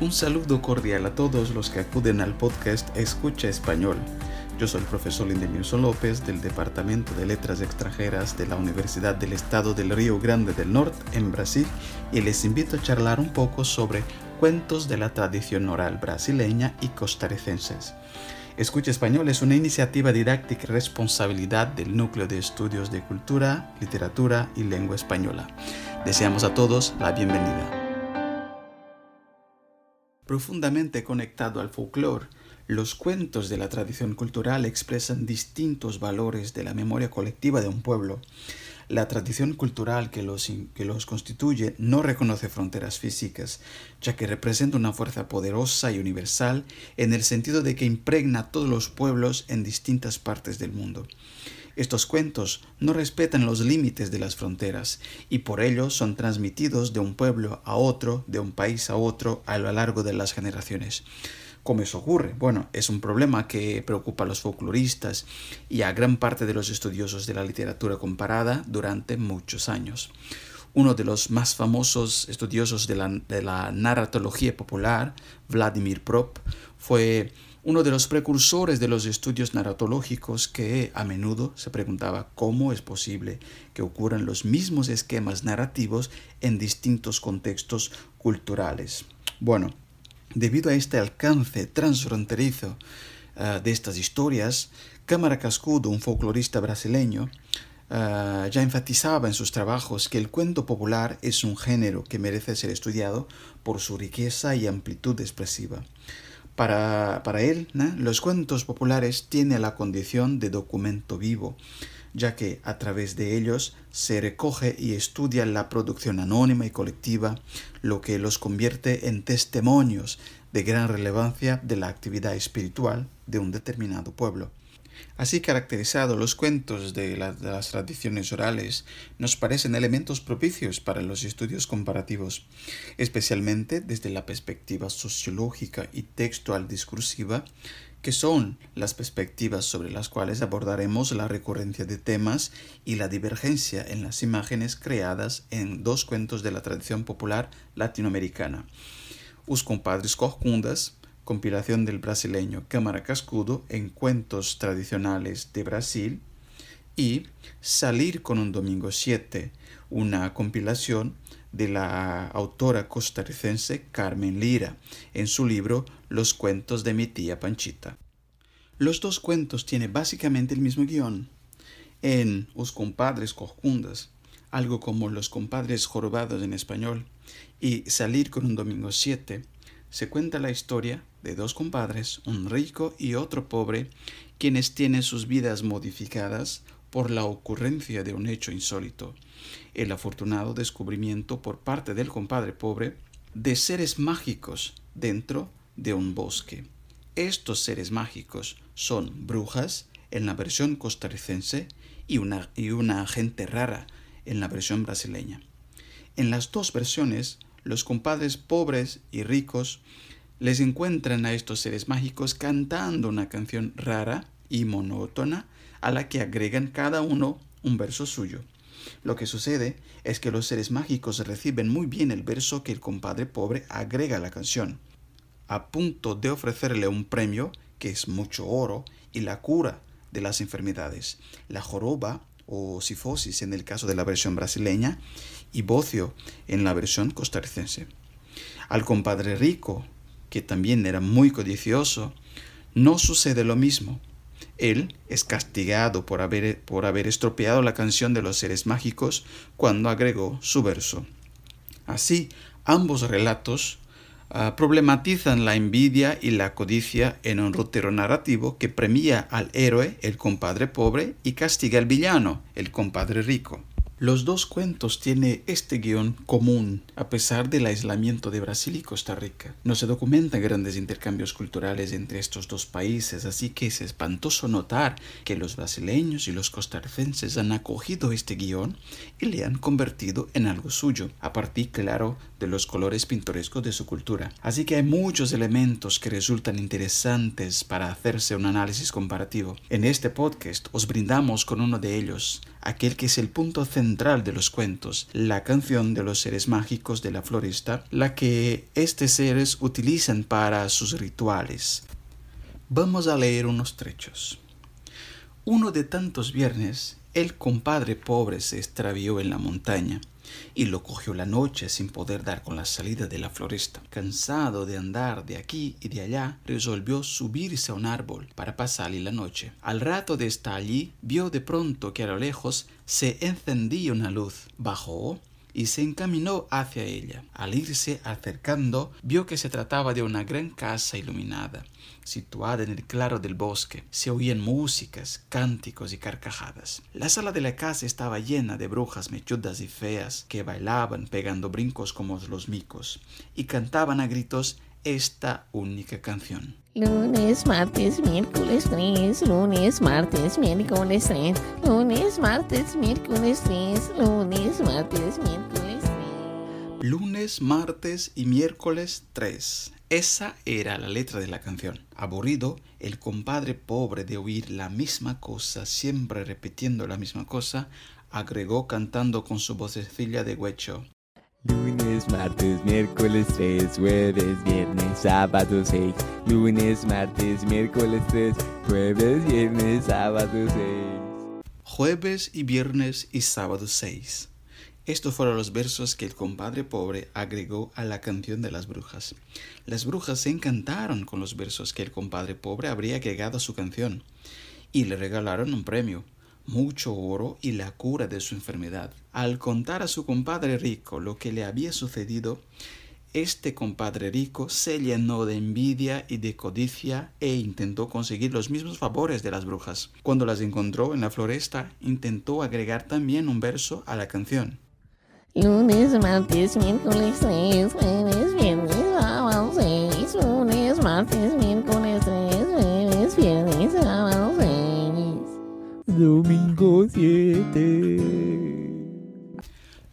Un saludo cordial a todos los que acuden al podcast Escucha Español. Yo soy el profesor Lindemioso López del Departamento de Letras Extranjeras de la Universidad del Estado del Río Grande del Norte en Brasil y les invito a charlar un poco sobre cuentos de la tradición oral brasileña y costarricenses. Escucha Español es una iniciativa didáctica y responsabilidad del Núcleo de Estudios de Cultura, Literatura y Lengua Española. Deseamos a todos la bienvenida profundamente conectado al folclore, los cuentos de la tradición cultural expresan distintos valores de la memoria colectiva de un pueblo. La tradición cultural que los, que los constituye no reconoce fronteras físicas, ya que representa una fuerza poderosa y universal en el sentido de que impregna a todos los pueblos en distintas partes del mundo. Estos cuentos no respetan los límites de las fronteras y por ello son transmitidos de un pueblo a otro, de un país a otro a lo largo de las generaciones. ¿Cómo eso ocurre? Bueno, es un problema que preocupa a los folcloristas y a gran parte de los estudiosos de la literatura comparada durante muchos años. Uno de los más famosos estudiosos de la, narratología popular, Vladimir Prop, fue uno de los precursores de los estudios narratológicos que a menudo se preguntaba cómo es posible que ocurran los mismos esquemas narrativos en distintos contextos culturales. Bueno, debido a este alcance transfronterizo eh, de estas historias, Cámara Cascudo, un folclorista brasileño, eh, ya enfatizaba en sus trabajos que el cuento popular es un género que merece ser estudiado por su riqueza y amplitud expresiva. Para, él, los cuentos populares tienen la condición de documento vivo, ya que a través de ellos se recoge y estudia la producción anónima y colectiva, lo que los convierte en testimonios de gran relevancia de la actividad espiritual de un determinado pueblo. Así caracterizados los cuentos de, las tradiciones orales nos parecen elementos propicios para los estudios comparativos, especialmente desde la perspectiva sociológica y textual discursiva, que son las perspectivas sobre las cuales abordaremos la recurrencia de temas y la divergencia en las imágenes creadas en dos cuentos de la tradición popular latinoamericana. Os compadres corcundas, compilación del brasileño Cámara Cascudo en cuentos tradicionales de Brasil y Salir con un Domingo 7, una compilación de la autora costarricense Carmen Lira en su libro Los cuentos de mi tía Panchita. Los dos cuentos tienen básicamente el mismo guion. En Os compadres corcundas, algo como Los compadres jorobados en español, y Salir con un Domingo 7, se cuenta la historia de dos compadres, un rico y otro pobre, quienes tienen sus vidas modificadas por la ocurrencia de un hecho insólito, el afortunado descubrimiento por parte del compadre pobre de seres mágicos dentro de un bosque. Estos seres mágicos son brujas en la versión costarricense y una, y una gente rara en la versión brasileña. En las dos versiones, los compadres pobres y ricos les encuentran a estos seres mágicos cantando una canción rara y monótona a la que agregan cada uno un verso suyo. Lo que sucede es que los seres mágicos reciben muy bien el verso que el compadre pobre agrega a la canción, a punto de ofrecerle un premio que es mucho oro y la cura de las enfermedades, la joroba o sifosis en el caso de la versión brasileña y bocio en la versión costarricense. Al compadre rico que también era muy codicioso, no sucede lo mismo. Él es castigado por haber, por haber estropeado la canción de los seres mágicos cuando agregó su verso. Así, ambos relatos ah, problematizan la envidia y la codicia en un rotero narrativo que premia al héroe, el compadre pobre, y castiga al villano, el compadre rico. Los dos cuentos tienen este guion común a pesar del aislamiento de Brasil y Costa Rica. No se documentan grandes intercambios culturales entre estos dos países, así que es espantoso notar que los brasileños y los costarricenses han acogido este guion y le han convertido en algo suyo, a partir, claro, de los colores pintorescos de su cultura. Así que hay muchos elementos que resultan interesantes para hacerse un análisis comparativo. En este podcast os brindamos con uno de ellos, aquel que es el punto central central de los cuentos, la canción de los seres mágicos de la floresta, la que estos seres utilizan para sus rituales. Vamos a leer unos trechos. Uno de tantos viernes, el compadre pobre se extravió en la montaña y lo cogió la noche sin poder dar con la salida de la floresta. Cansado de andar de aquí y de allá, resolvió subirse a un árbol para pasarle la noche. Al rato de estar allí, vio de pronto que a lo lejos se encendía una luz. Bajó y se encaminó hacia ella. Al irse acercando, vio que se trataba de una gran casa iluminada, situada en el claro del bosque. Se oían músicas, cánticos y carcajadas. La sala de la casa estaba llena de brujas mechudas y feas que bailaban pegando brincos como los micos y cantaban a gritos esta única canción. Lunes, martes, miércoles 3, lunes, martes, miércoles 3, lunes, martes, miércoles 3, lunes, martes, miércoles 3. Lunes, martes y miércoles 3. Esa era la letra de la canción. Aburrido, el compadre pobre de oír la misma cosa, siempre repitiendo la misma cosa, agregó cantando con su vocecilla de huecho. Lunes, martes, miércoles 3, jueves, viernes, sábado 6. Lunes, martes, miércoles 3, jueves, viernes, sábado 6. Jueves y viernes y sábado 6. Estos fueron los versos que el compadre pobre agregó a la canción de las brujas. Las brujas se encantaron con los versos que el compadre pobre habría agregado a su canción y le regalaron un premio mucho oro y la cura de su enfermedad. Al contar a su compadre rico lo que le había sucedido, este compadre rico se llenó de envidia y de codicia e intentó conseguir los mismos favores de las brujas. Cuando las encontró en la floresta, intentó agregar también un verso a la canción. Lunes, martes, miércoles 3, jueves, viernes, sábado 6. Lunes, martes, miércoles Domingo 7.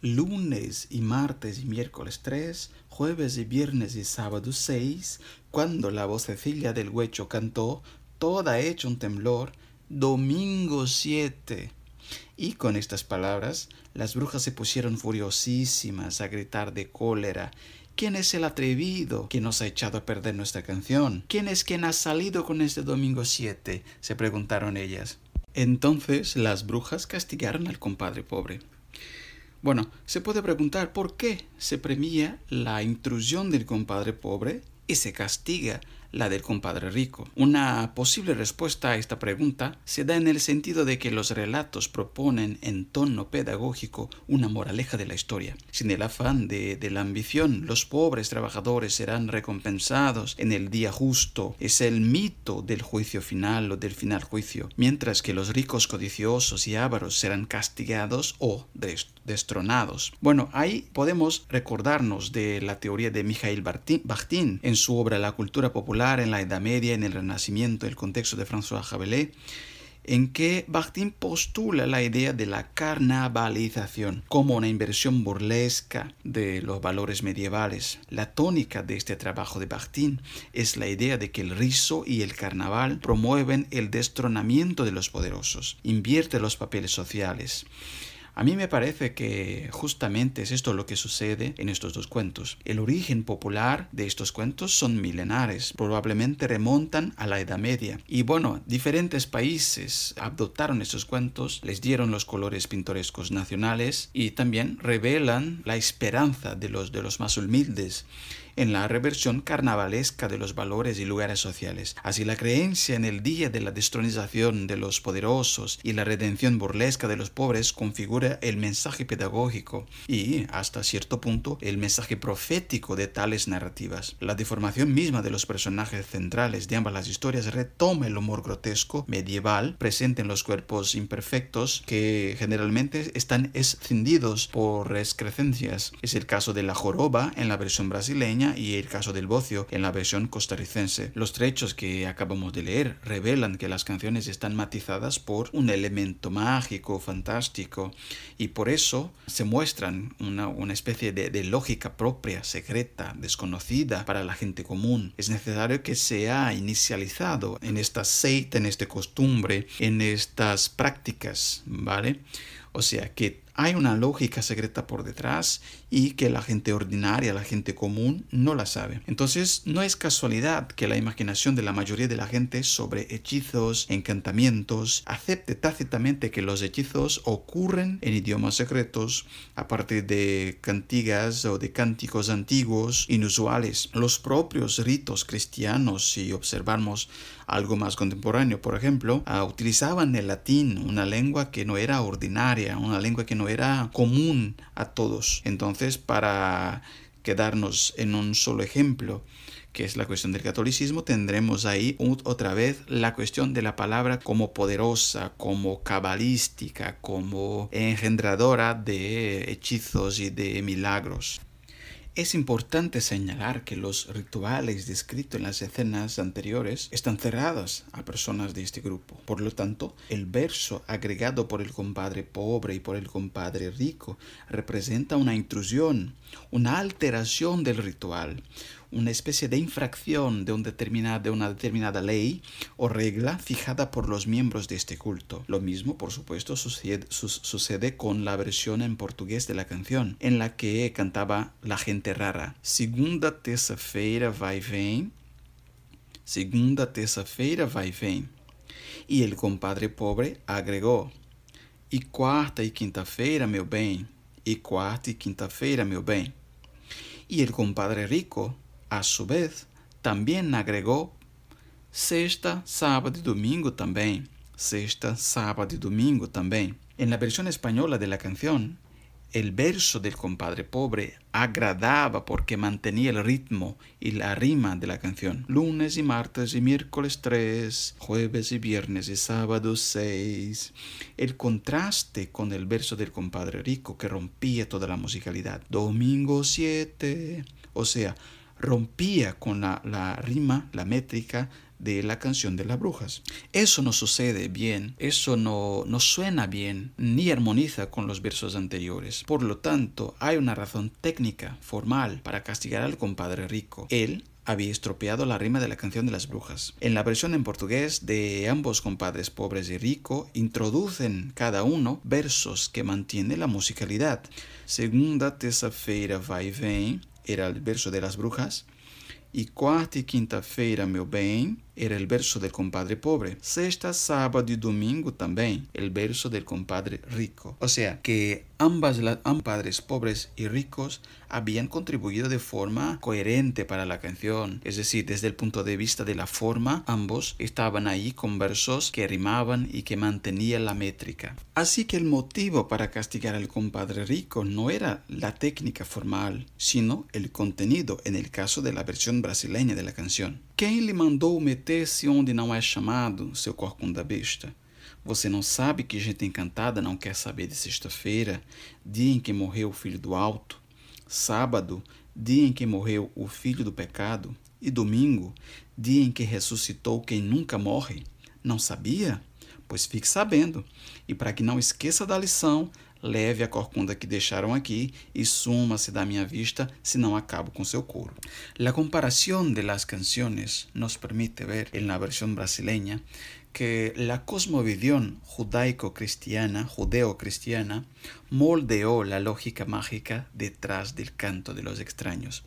lunes y martes y miércoles 3, jueves y viernes y sábado 6, cuando la vocecilla del huecho cantó, toda hecha un temblor, domingo 7. Y con estas palabras, las brujas se pusieron furiosísimas a gritar de cólera. ¿Quién es el atrevido que nos ha echado a perder nuestra canción? ¿Quién es quien ha salido con este domingo 7? se preguntaron ellas. Entonces las brujas castigaron al compadre pobre. Bueno, se puede preguntar por qué se premia la intrusión del compadre pobre y se castiga la del compadre rico. Una posible respuesta a esta pregunta se da en el sentido de que los relatos proponen en tono pedagógico una moraleja de la historia. Sin el afán de, la ambición, los pobres trabajadores serán recompensados en el día justo. Es el mito del juicio final o del final juicio, mientras que los ricos codiciosos y ávaros serán castigados o destronados. Bueno, ahí podemos recordarnos de la teoría de Mikhail Bakhtin en su obra La cultura popular en la Edad Media, en el Renacimiento, el contexto de François Rabelais, en que Bakhtin postula la idea de la carnavalización como una inversión burlesca de los valores medievales. La tónica de este trabajo de Bakhtin es la idea de que el riso y el carnaval promueven el destronamiento de los poderosos, invierte los papeles sociales. A mí me parece que justamente es esto lo que sucede en estos dos cuentos. El origen popular de estos cuentos son milenares, probablemente remontan a la Edad Media. Y bueno, diferentes países adoptaron estos cuentos, les dieron los colores pintorescos nacionales y también revelan la esperanza de los, de los más humildes en la reversión carnavalesca de los valores y lugares sociales. Así la creencia en el día de la destronización de los poderosos y la redención burlesca de los pobres configura el mensaje pedagógico y, hasta cierto punto, el mensaje profético de tales narrativas. La deformación misma de los personajes centrales de ambas las historias retoma el humor grotesco medieval presente en los cuerpos imperfectos que generalmente están escindidos por excrescencias. Es el caso de la joroba en la versión brasileña y el caso del bocio en la versión costarricense. Los trechos que acabamos de leer revelan que las canciones están matizadas por un elemento mágico, fantástico, y por eso se muestran una, una especie de, lógica propia, secreta, desconocida para la gente común. Es necesario que sea inicializado en esta seita, en esta costumbre, en estas prácticas, ¿vale? O sea, que hay una lógica secreta por detrás y que la gente ordinaria, la gente común, no la sabe. Entonces, no es casualidad que la imaginación de la mayoría de la gente sobre hechizos, encantamientos, acepte tácitamente que los hechizos ocurren en idiomas secretos a partir de cantigas o de cánticos antiguos inusuales. Los propios ritos cristianos, si observamos algo más contemporáneo, por ejemplo, ah, utilizaban el latín, una lengua que no era ordinaria, una lengua que no era común a todos. Entonces, para quedarnos en un solo ejemplo, que es la cuestión del catolicismo, tendremos ahí otra vez la cuestión de la palabra como poderosa, como cabalística, como engendradora de hechizos y de milagros. Es importante señalar que los rituales descritos en las escenas anteriores están cerrados a personas de este grupo. Por lo tanto, el verso agregado por el compadre pobre y por el compadre rico representa una intrusión, una alteración del ritual, una especie de infracción de, de, una determinada ley o regla fijada por los miembros de este culto. Lo mismo, por supuesto, sucede, sucede con la versión en portugués de la canción, en la que cantaba la gente rara. Segunda terça-feira vai vem, segunda terça-feira vai vem. E el compadre pobre agregou, e quarta e quinta-feira, meu bem, e quarta e quinta-feira, meu bem. Y el compadre rico a su vez, también agregó sexta, sábado y domingo también. Sexta, sábado y domingo también. En la versión española de la canción, el verso del compadre pobre agradaba porque mantenía el ritmo y la rima de la canción. Lunes y martes y miércoles tres, jueves y viernes y sábado seis. El contraste con el verso del compadre rico que rompía toda la musicalidad. Domingo siete. O sea, rompía con la, rima, la métrica de la canción de las brujas. Eso no sucede bien, eso no, suena bien, ni armoniza con los versos anteriores. Por lo tanto, hay una razón técnica, formal, para castigar al compadre rico. Él había estropeado la rima de la canción de las brujas. En la versión en portugués de ambos compadres pobres y rico, introducen cada uno versos que mantienen la musicalidad. Segunda terça-feira vai vem, era el verso de las brujas, y cuarta y quinta-feira, meu bem, era el verso del compadre pobre. Sexta, sábado y domingo también, el verso del compadre rico. O sea, que ambas las padres pobres y ricos habían contribuido de forma coherente para la canción. Es decir, desde el punto de vista de la forma, ambos estaban ahí con versos que rimaban y que mantenían la métrica. Así que el motivo para castigar al compadre rico no era la técnica formal, sino el contenido en el caso de la versión brasileña de la canción. Quem lhe mandou meter-se onde não é chamado, seu corcunda besta? Você não sabe que gente encantada não quer saber de sexta-feira, dia em que morreu o filho do alto, sábado, dia em que morreu o filho do pecado, e domingo, dia em que ressuscitou quem nunca morre? Não sabia? Pois fique sabendo, e para que não esqueça da lição, leve a corcunda que deixaram aquí y suma-se da minha vista, si no acabo con seu coro. La comparación de las canciones nos permite ver en la versión brasileña que la cosmovisión judaico-cristiana, judeo-cristiana, moldeó la lógica mágica detrás del canto de los extraños.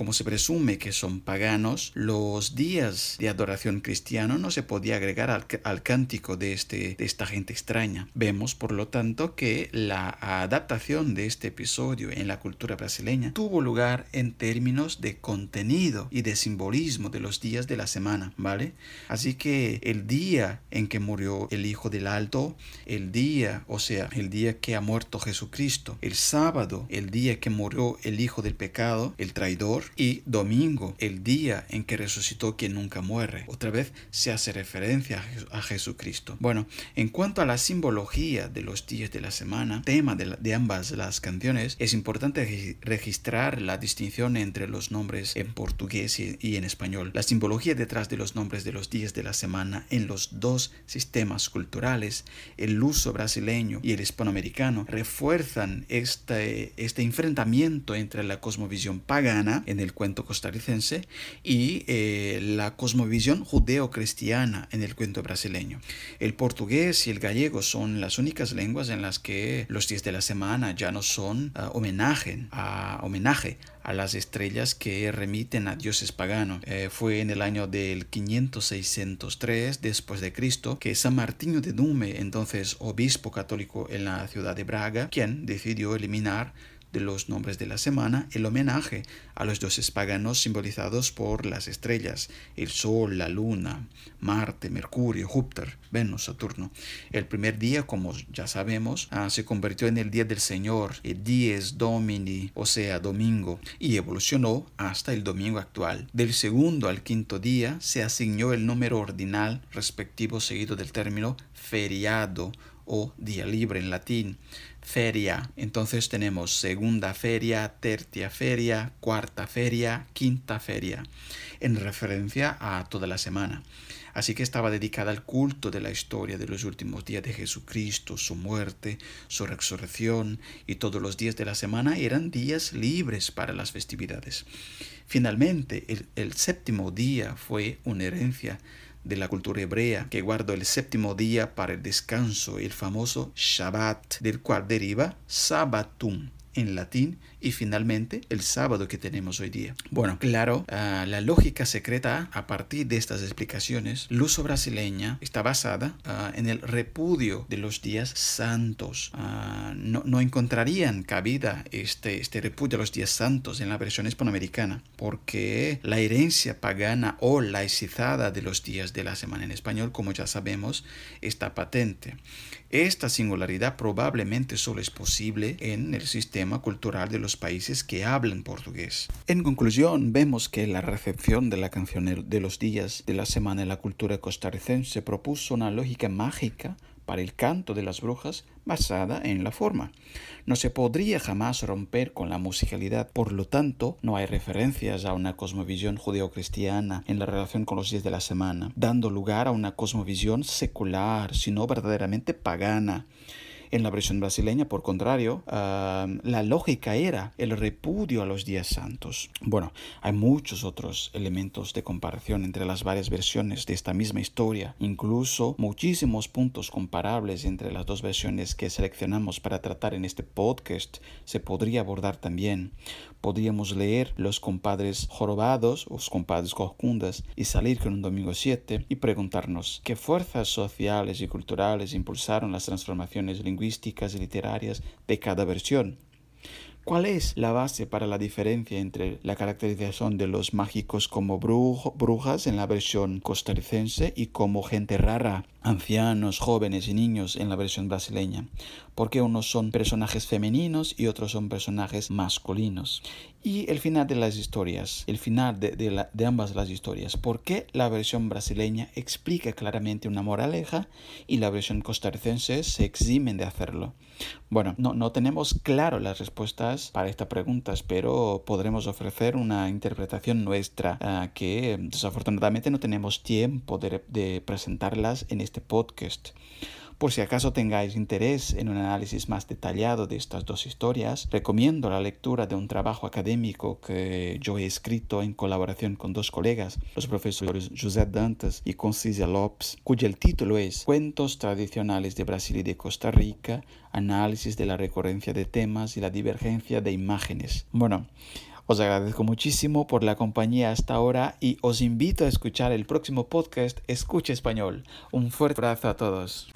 Como se presume que son paganos, los días de adoración cristiano no se podía agregar al, cántico de, este, de esta gente extraña. Vemos, por lo tanto, que la adaptación de este episodio en la cultura brasileña tuvo lugar en términos de contenido y de simbolismo de los días de la semana, ¿vale? Así que el día en que murió el Hijo del Alto, el día, o sea, el día que ha muerto Jesucristo, el sábado, el día que murió el Hijo del Pecado, el traidor, y domingo, el día en que resucitó quien nunca muere. Otra vez se hace referencia a Jesucristo. Bueno, en cuanto a la simbología de los días de la semana, tema de, ambas las canciones, es importante registrar la distinción entre los nombres en portugués y, en español. La simbología detrás de los nombres de los días de la semana en los dos sistemas culturales, el uso brasileño y el hispanoamericano, refuerzan este, este enfrentamiento entre la cosmovisión pagana, en el cuento costarricense y eh, la cosmovisión judeo-cristiana en el cuento brasileño. El portugués y el gallego son las únicas lenguas en las que los días de la semana ya no son ah, homenaje, a, homenaje a las estrellas que remiten a dioses paganos. Eh, fue en el año del 500-603 después de Cristo que San Martín de Dume, entonces obispo católico en la ciudad de Braga, quien decidió eliminar de los nombres de la semana el homenaje a los dioses paganos simbolizados por las estrellas, el Sol, la Luna, Marte, Mercurio, Júpiter, Venus, Saturno. El primer día, como ya sabemos, ah, se convirtió en el Día del Señor, Dies Domini, o sea, domingo, y evolucionó hasta el domingo actual. Del segundo al quinto día se asignó el número ordinal respectivo seguido del término feriado o día libre en latín feria. Entonces tenemos segunda feria, tercia feria, cuarta feria, quinta feria, en referencia a toda la semana. Así que estaba dedicada al culto de la historia de los últimos días de Jesucristo, su muerte, su resurrección y todos los días de la semana eran días libres para las festividades. Finalmente, el, el séptimo día fue una herencia de la cultura hebrea que guardó el séptimo día para el descanso, el famoso Shabbat, del cual deriva Sabbatum en latín y finalmente el sábado que tenemos hoy día. Bueno, claro, ah, la lógica secreta a partir de estas explicaciones, el uso brasileña está basada ah, en el repudio de los días santos. Ah, no, no, encontrarían cabida este, este repudio de los días santos en la versión hispanoamericana porque la herencia pagana o laicizada de los días de la semana en español, como ya sabemos, está patente. Esta singularidad probablemente solo es posible en el sistema cultural de los países que hablan portugués. En conclusión, vemos que la recepción de la canción de los días de la semana en la cultura costarricense propuso una lógica mágica para el canto de las brujas basada en la forma. No se podría jamás romper con la musicalidad, por lo tanto, no hay referencias a una cosmovisión judeocristiana en la relación con los días de la semana, dando lugar a una cosmovisión secular, sino verdaderamente pagana. En la versión brasileña, por contrario, la lógica era el repudio a los días santos. Bueno, hay muchos otros elementos de comparación entre las varias versiones de esta misma historia, incluso muchísimos puntos comparables entre las dos versiones que seleccionamos para tratar en este podcast se podría abordar también. Podríamos leer Los compadres jorobados, los compadres coscundas, y salir con un domingo 7 y preguntarnos qué fuerzas sociales y culturales impulsaron las transformaciones lingüísticas y literarias de cada versión. ¿Cuál es la base para la diferencia entre la caracterización de los mágicos como brujas en la versión costarricense y como gente rara, ancianos, jóvenes y niños en la versión brasileña? ¿Por qué unos son personajes femeninos y otros son personajes masculinos? Y el final de las historias, el final de, de, ambas las historias. ¿Por qué la versión brasileña explica claramente una moraleja y la versión costarricense se eximen de hacerlo? Bueno, no, no tenemos claro las respuestas para estas preguntas, pero podremos ofrecer una interpretación nuestra ah, que desafortunadamente no tenemos tiempo de, de presentarlas en este podcast. Por si acaso tengáis interés en un análisis más detallado de estas dos historias, recomiendo la lectura de un trabajo académico que yo he escrito en colaboración con dos colegas, los profesores José Dantas y Concisia Lopes, cuyo título es Cuentos tradicionales de Brasil y de Costa Rica, análisis de la recurrencia de temas y la divergencia de imágenes. Bueno, os agradezco muchísimo por la compañía hasta ahora y os invito a escuchar el próximo podcast Escucha Español. Un fuerte abrazo a todos.